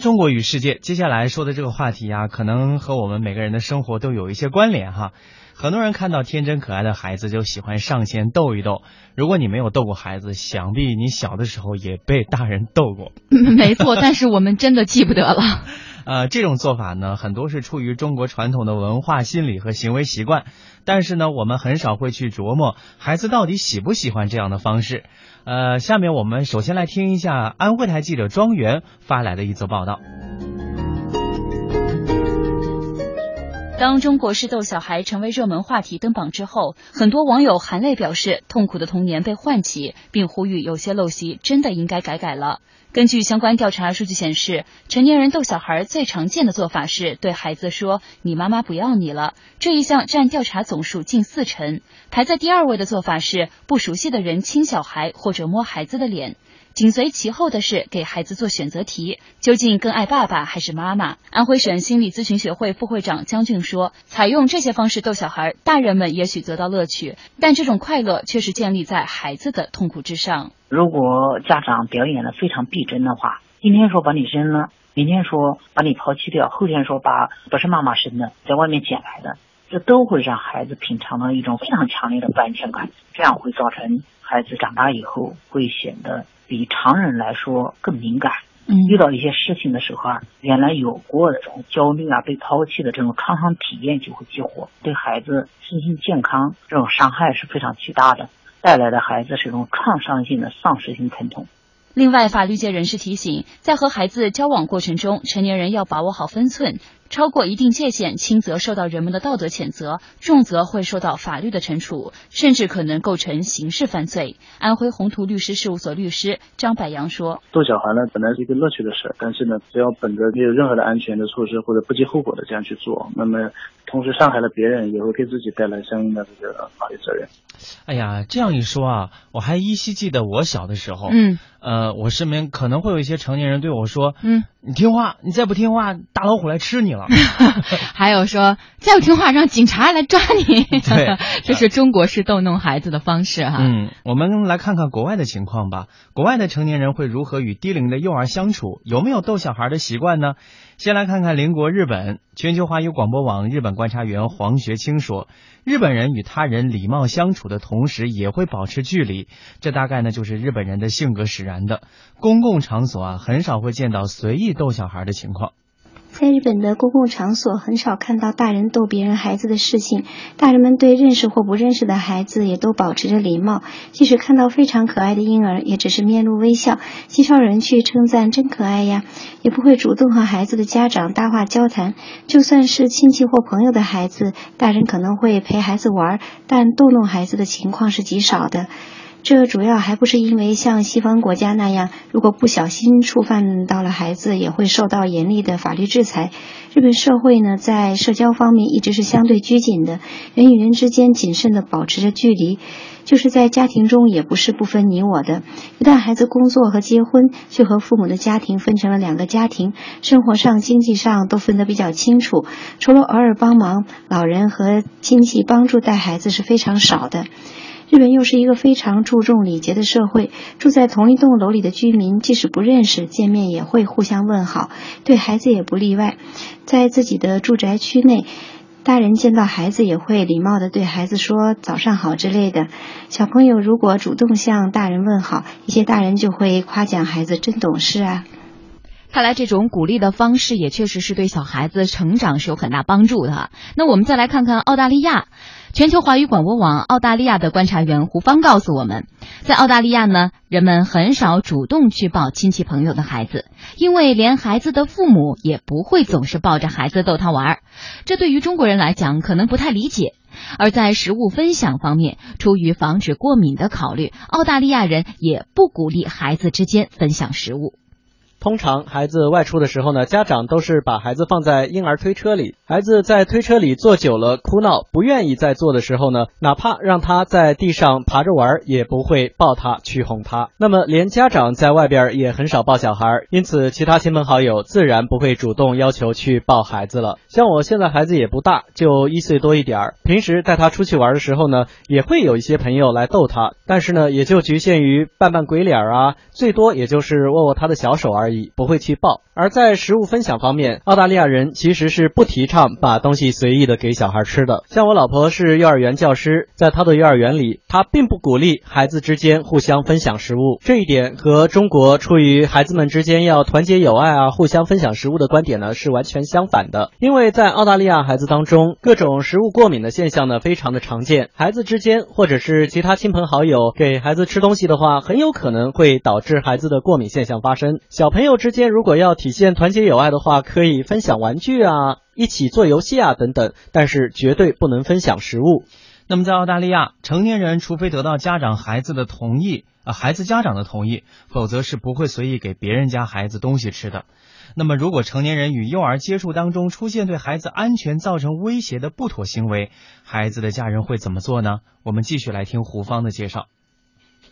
中国与世界，接下来说的这个话题啊，可能和我们每个人的生活都有一些关联哈。很多人看到天真可爱的孩子就喜欢上前逗一逗。如果你没有逗过孩子，想必你小的时候也被大人逗过。没错，但是我们真的记不得了。呃，这种做法呢，很多是出于中国传统的文化心理和行为习惯，但是呢，我们很少会去琢磨孩子到底喜不喜欢这样的方式。呃，下面我们首先来听一下安徽台记者庄园发来的一则报道。当中国式逗小孩成为热门话题登榜之后，很多网友含泪表示痛苦的童年被唤起，并呼吁有些陋习真的应该改改了。根据相关调查数据显示，成年人逗小孩最常见的做法是对孩子说“你妈妈不要你了”，这一项占调查总数近四成。排在第二位的做法是不熟悉的人亲小孩或者摸孩子的脸。紧随其后的是给孩子做选择题，究竟更爱爸爸还是妈妈？安徽省心理咨询学会副会长江俊说：“采用这些方式逗小孩，大人们也许得到乐趣，但这种快乐却是建立在孩子的痛苦之上。如果家长表演的非常逼真的话，今天说把你扔了，明天说把你抛弃掉，后天说把不是妈妈生的，在外面捡来的，这都会让孩子品尝到一种非常强烈的不安全感，这样会造成孩子长大以后会显得。”比常人来说更敏感，嗯，遇到一些事情的时候啊，原来有过的这种焦虑啊、被抛弃的这种创伤体验就会激活，对孩子身心健康这种伤害是非常巨大的，带来的孩子是一种创伤性的丧失性疼痛。另外，法律界人士提醒，在和孩子交往过程中，成年人要把握好分寸。超过一定界限，轻则受到人们的道德谴责，重则会受到法律的惩处，甚至可能构成刑事犯罪。安徽宏图律师事务所律师张柏阳说：“逗小孩呢，本来是一个乐趣的事，但是呢，只要本着没有任何的安全的措施或者不计后果的这样去做，那么同时伤害了别人，也会给自己带来相应的这个法律责任。”哎呀，这样一说啊，我还依稀记得我小的时候，嗯，呃，我身边可能会有一些成年人对我说：“嗯，你听话，你再不听话，大老虎来吃你了。”还有说再不听话，让警察来抓你。对，这是中国式逗弄孩子的方式哈。嗯，我们来看看国外的情况吧。国外的成年人会如何与低龄的幼儿相处？有没有逗小孩的习惯呢？先来看看邻国日本。全球华语广播网日本观察员黄学清说，日本人与他人礼貌相处的同时，也会保持距离。这大概呢就是日本人的性格使然的。公共场所啊，很少会见到随意逗小孩的情况。在日本的公共场所，很少看到大人逗别人孩子的事情。大人们对认识或不认识的孩子也都保持着礼貌，即使看到非常可爱的婴儿，也只是面露微笑，极少人去称赞“真可爱呀”，也不会主动和孩子的家长搭话交谈。就算是亲戚或朋友的孩子，大人可能会陪孩子玩，但逗弄孩子的情况是极少的。这主要还不是因为像西方国家那样，如果不小心触犯到了孩子，也会受到严厉的法律制裁。日本社会呢，在社交方面一直是相对拘谨的，人与人之间谨慎的保持着距离，就是在家庭中也不是不分你我的。一旦孩子工作和结婚，就和父母的家庭分成了两个家庭，生活上、经济上都分得比较清楚。除了偶尔帮忙，老人和亲戚帮助带孩子是非常少的。日本又是一个非常注重礼节的社会，住在同一栋楼里的居民，即使不认识，见面也会互相问好，对孩子也不例外。在自己的住宅区内，大人见到孩子也会礼貌的对孩子说“早上好”之类的。小朋友如果主动向大人问好，一些大人就会夸奖孩子真懂事啊。看来这种鼓励的方式也确实是对小孩子成长是有很大帮助的。那我们再来看看澳大利亚。全球华语广播网澳大利亚的观察员胡芳告诉我们，在澳大利亚呢，人们很少主动去抱亲戚朋友的孩子，因为连孩子的父母也不会总是抱着孩子逗他玩儿。这对于中国人来讲可能不太理解。而在食物分享方面，出于防止过敏的考虑，澳大利亚人也不鼓励孩子之间分享食物。通常孩子外出的时候呢，家长都是把孩子放在婴儿推车里。孩子在推车里坐久了，哭闹不愿意再坐的时候呢，哪怕让他在地上爬着玩，也不会抱他去哄他。那么连家长在外边也很少抱小孩，因此其他亲朋好友自然不会主动要求去抱孩子了。像我现在孩子也不大，就一岁多一点儿，平时带他出去玩的时候呢，也会有一些朋友来逗他，但是呢，也就局限于扮扮鬼脸啊，最多也就是握握他的小手而已。不会去抱。而在食物分享方面，澳大利亚人其实是不提倡把东西随意的给小孩吃的。像我老婆是幼儿园教师，在她的幼儿园里，她并不鼓励孩子之间互相分享食物。这一点和中国出于孩子们之间要团结友爱啊，互相分享食物的观点呢是完全相反的。因为在澳大利亚孩子当中，各种食物过敏的现象呢非常的常见。孩子之间或者是其他亲朋好友给孩子吃东西的话，很有可能会导致孩子的过敏现象发生。小朋朋友之间如果要体现团结友爱的话，可以分享玩具啊，一起做游戏啊等等，但是绝对不能分享食物。那么在澳大利亚，成年人除非得到家长孩子的同意啊，孩子家长的同意，否则是不会随意给别人家孩子东西吃的。那么如果成年人与幼儿接触当中出现对孩子安全造成威胁的不妥行为，孩子的家人会怎么做呢？我们继续来听胡芳的介绍。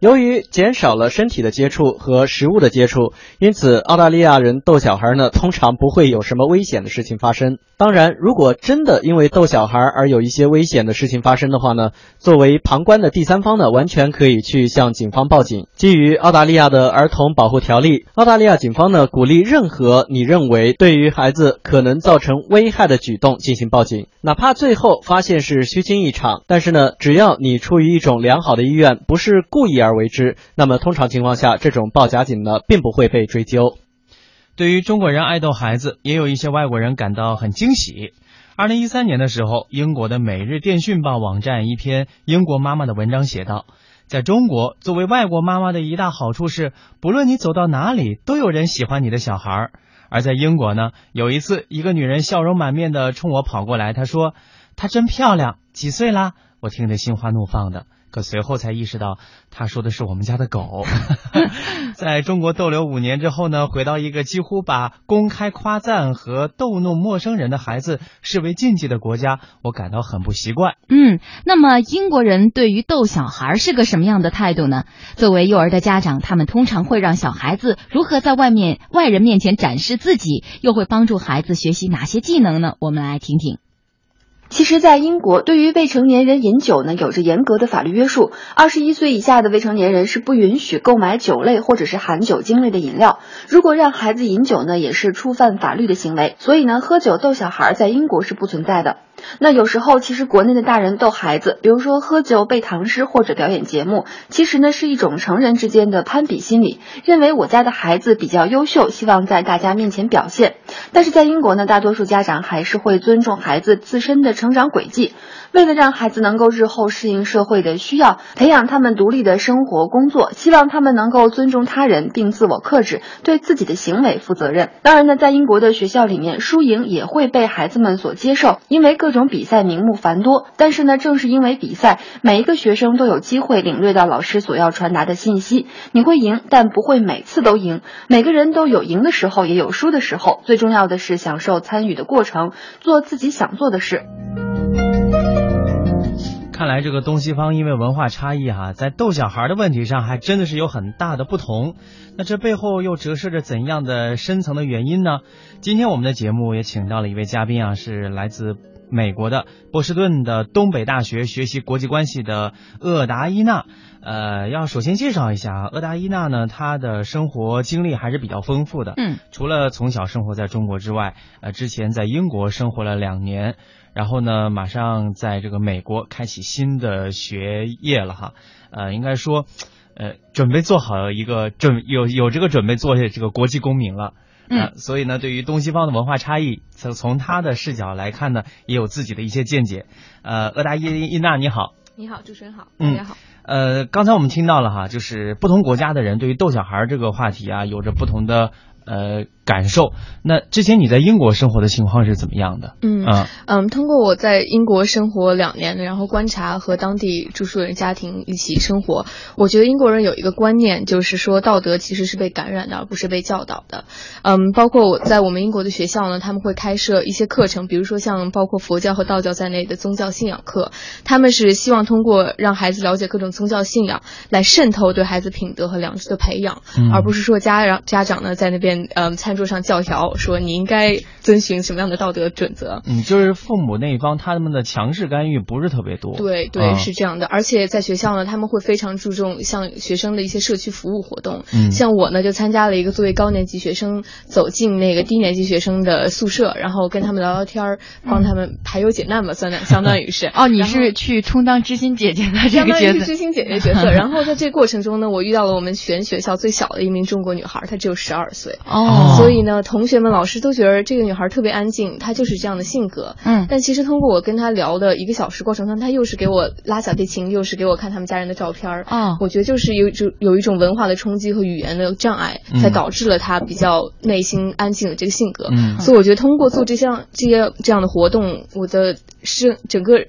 由于减少了身体的接触和食物的接触，因此澳大利亚人逗小孩呢，通常不会有什么危险的事情发生。当然，如果真的因为逗小孩而有一些危险的事情发生的话呢，作为旁观的第三方呢，完全可以去向警方报警。基于澳大利亚的儿童保护条例，澳大利亚警方呢鼓励任何你认为对于孩子可能造成危害的举动进行报警，哪怕最后发现是虚惊一场，但是呢，只要你出于一种良好的意愿，不是故意而为之，那么通常情况下，这种报假警呢，并不会被追究。对于中国人爱逗孩子，也有一些外国人感到很惊喜。二零一三年的时候，英国的《每日电讯报》网站一篇英国妈妈的文章写道，在中国，作为外国妈妈的一大好处是，不论你走到哪里，都有人喜欢你的小孩。而在英国呢，有一次，一个女人笑容满面的冲我跑过来，她说：“她真漂亮，几岁啦？”我听得心花怒放的。可随后才意识到，他说的是我们家的狗。在中国逗留五年之后呢，回到一个几乎把公开夸赞和逗弄陌生人的孩子视为禁忌的国家，我感到很不习惯。嗯，那么英国人对于逗小孩是个什么样的态度呢？作为幼儿的家长，他们通常会让小孩子如何在外面外人面前展示自己，又会帮助孩子学习哪些技能呢？我们来听听。其实，在英国，对于未成年人饮酒呢，有着严格的法律约束。二十一岁以下的未成年人是不允许购买酒类或者是含酒精类的饮料。如果让孩子饮酒呢，也是触犯法律的行为。所以呢，喝酒逗小孩在英国是不存在的。那有时候，其实国内的大人逗孩子，比如说喝酒、背唐诗或者表演节目，其实呢是一种成人之间的攀比心理，认为我家的孩子比较优秀，希望在大家面前表现。但是在英国呢，大多数家长还是会尊重孩子自身的成长轨迹。为了让孩子能够日后适应社会的需要，培养他们独立的生活工作，希望他们能够尊重他人并自我克制，对自己的行为负责任。当然呢，在英国的学校里面，输赢也会被孩子们所接受，因为各各种比赛名目繁多。但是呢，正是因为比赛，每一个学生都有机会领略到老师所要传达的信息。你会赢，但不会每次都赢。每个人都有赢的时候，也有输的时候。最重要的是享受参与的过程，做自己想做的事。看来这个东西方因为文化差异哈，在逗小孩的问题上还真的是有很大的不同。那这背后又折射着怎样的深层的原因呢？今天我们的节目也请到了一位嘉宾啊，是来自美国的波士顿的东北大学学习国际关系的厄达伊娜。呃，要首先介绍一下厄达伊娜呢，她的生活经历还是比较丰富的。嗯，除了从小生活在中国之外，呃，之前在英国生活了两年。然后呢，马上在这个美国开启新的学业了哈，呃，应该说，呃，准备做好一个准有有这个准备做这个国际公民了。嗯，所以呢，对于东西方的文化差异，从从他的视角来看呢，也有自己的一些见解。呃，鄂达伊伊娜你好，你好，主持人好，大家好。呃，刚才我们听到了哈，就是不同国家的人对于逗小孩这个话题啊，有着不同的。呃，感受。那之前你在英国生活的情况是怎么样的？嗯嗯，通过我在英国生活两年，然后观察和当地住宿人家庭一起生活，我觉得英国人有一个观念，就是说道德其实是被感染的，而不是被教导的。嗯，包括我在我们英国的学校呢，他们会开设一些课程，比如说像包括佛教和道教在内的宗教信仰课，他们是希望通过让孩子了解各种宗教信仰，来渗透对孩子品德和良知的培养，而不是说家长家长呢在那边。嗯，餐桌上教条说你应该遵循什么样的道德准则？嗯，就是父母那一方他们的强势干预不是特别多。对对，是这样的。而且在学校呢，他们会非常注重像学生的一些社区服务活动。嗯，像我呢，就参加了一个作为高年级学生走进那个低年级学生的宿舍，然后跟他们聊聊天儿，帮他们排忧解难吧，算相当于是。哦，你是去充当知心姐姐的这个角色。知心姐姐角色。然后在这过程中呢，我遇到了我们全学校最小的一名中国女孩，她只有十二岁。哦，所以呢，同学们、老师都觉得这个女孩特别安静，她就是这样的性格。嗯，但其实通过我跟她聊的一个小时过程中，她又是给我拉小提琴，又是给我看他们家人的照片儿。啊，我觉得就是有就有一种文化的冲击和语言的障碍，才导致了她比较内心安静的这个性格。嗯，所以我觉得通过做这项这些这样的活动，我的是整个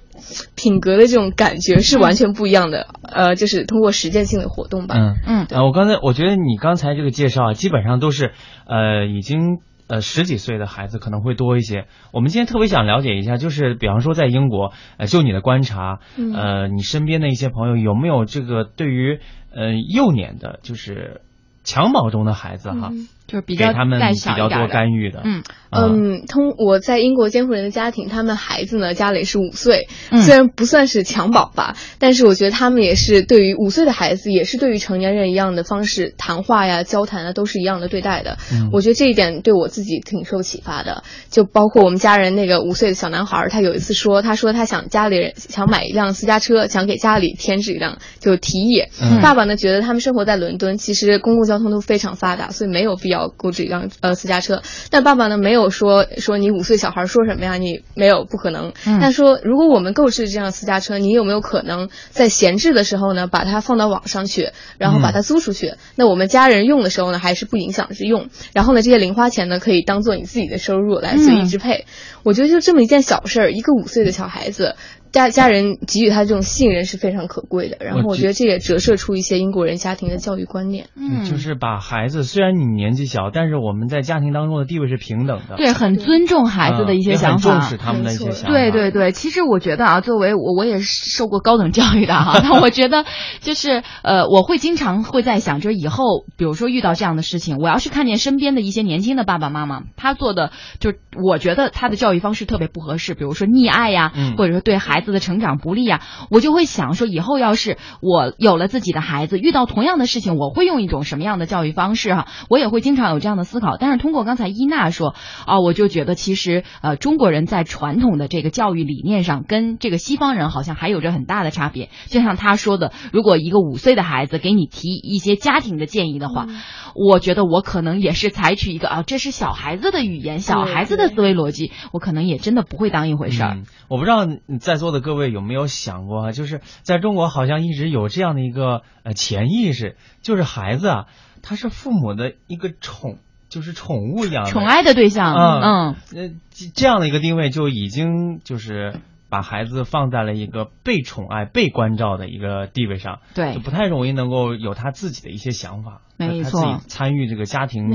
品格的这种感觉是完全不一样的。呃，就是通过实践性的活动吧。嗯嗯，呃，我刚才我觉得你刚才这个介绍啊，基本上都是。呃，已经呃十几岁的孩子可能会多一些。我们今天特别想了解一下，就是比方说在英国，呃，就你的观察，呃，你身边的一些朋友有没有这个对于呃幼年的，就是襁褓中的孩子哈。就是比较他们比较多干预的，嗯嗯，通我在英国监护人的家庭，他们孩子呢家里是五岁，虽然不算是襁褓吧，但是我觉得他们也是对于五岁的孩子，也是对于成年人一样的方式谈话呀、交谈啊，都是一样的对待的。我觉得这一点对我自己挺受启发的。就包括我们家人那个五岁的小男孩，他有一次说，他说他想家里人想买一辆私家车，想给家里添置一辆，就提议。爸爸呢觉得他们生活在伦敦，其实公共交通都非常发达，所以没有必要。要购置一辆呃私家车，但爸爸呢没有说说你五岁小孩说什么呀？你没有不可能。但说如果我们购置这辆私家车，你有没有可能在闲置的时候呢，把它放到网上去，然后把它租出去？那我们家人用的时候呢，还是不影响着用。然后呢，这些零花钱呢，可以当做你自己的收入来随意支配。我觉得就这么一件小事儿，一个五岁的小孩子。家家人给予他这种信任是非常可贵的，然后我觉得这也折射出一些英国人家庭的教育观念。嗯，就是把孩子，虽然你年纪小，但是我们在家庭当中的地位是平等的。对，很尊重孩子的一些想法，重视他们的一些想法。对对对，其实我觉得啊，作为我我也受过高等教育的哈，那我觉得就是呃，我会经常会在想，就是以后比如说遇到这样的事情，我要是看见身边的一些年轻的爸爸妈妈，他做的就我觉得他的教育方式特别不合适，比如说溺爱呀，或者说对孩子。的成长不利啊，我就会想说，以后要是我有了自己的孩子，遇到同样的事情，我会用一种什么样的教育方式哈？我也会经常有这样的思考。但是通过刚才伊娜说啊，我就觉得其实呃，中国人在传统的这个教育理念上，跟这个西方人好像还有着很大的差别。就像他说的，如果一个五岁的孩子给你提一些家庭的建议的话，我觉得我可能也是采取一个啊，这是小孩子的语言，小孩子的思维逻辑，我可能也真的不会当一回事儿。我不知道你在座的。各位有没有想过啊？就是在中国好像一直有这样的一个呃潜意识，就是孩子啊，他是父母的一个宠，就是宠物一样宠爱的对象。嗯嗯，呃，这样的一个定位就已经就是把孩子放在了一个被宠爱、被关照的一个地位上，对，就不太容易能够有他自己的一些想法。没错，他自己参与这个家庭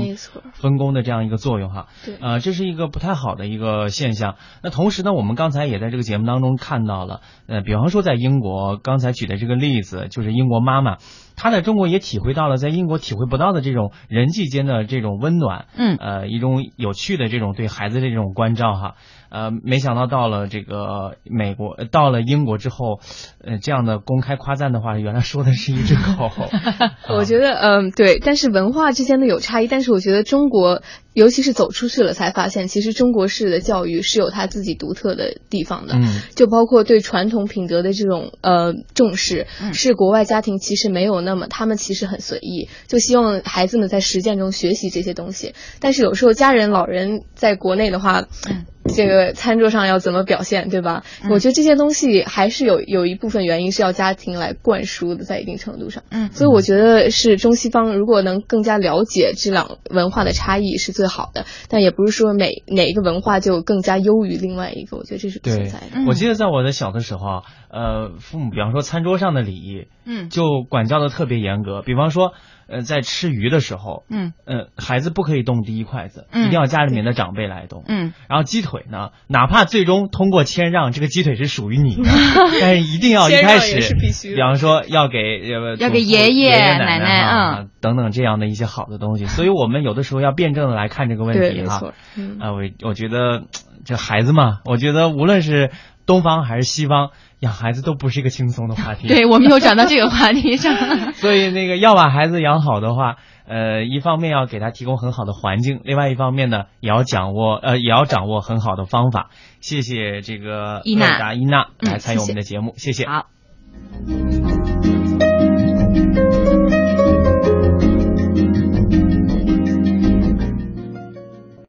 分工的这样一个作用哈，对，呃，这是一个不太好的一个现象。那同时呢，我们刚才也在这个节目当中看到了，呃，比方说在英国，刚才举的这个例子，就是英国妈妈，她在中国也体会到了在英国体会不到的这种人际间的这种温暖，嗯，呃，一种有趣的这种对孩子的这种关照哈，呃，没想到到了这个美国，到了英国之后，呃，这样的公开夸赞的话，原来说的是一只狗。我觉得，嗯，对。但是文化之间的有差异，但是我觉得中国尤其是走出去了，才发现其实中国式的教育是有它自己独特的地方的。嗯，就包括对传统品德的这种呃重视，是国外家庭其实没有那么，他们其实很随意，就希望孩子们在实践中学习这些东西。但是有时候家人老人在国内的话。这个餐桌上要怎么表现，对吧？我觉得这些东西还是有有一部分原因是要家庭来灌输的，在一定程度上。嗯，所以我觉得是中西方如果能更加了解这两文化的差异是最好的，但也不是说每哪一个文化就更加优于另外一个。我觉得这是不存在的。我记得在我的小的时候，呃，父母比方说餐桌上的礼仪，嗯，就管教的特别严格。比方说。呃，在吃鱼的时候，嗯，呃，孩子不可以动第一筷子，嗯，一定要家里面的长辈来动，嗯，然后鸡腿呢，哪怕最终通过谦让，这个鸡腿是属于你的，但是一定要一开始，比方说要给呃要给爷爷奶奶啊等等这样的一些好的东西，所以我们有的时候要辩证的来看这个问题哈，啊，我我觉得这孩子嘛，我觉得无论是东方还是西方。养孩子都不是一个轻松的话题，对我们又转到这个话题上。所以那个要把孩子养好的话，呃，一方面要给他提供很好的环境，另外一方面呢，也要掌握呃，也要掌握很好的方法。谢谢这个伊娜达伊娜来参与我们的节目，谢谢。好。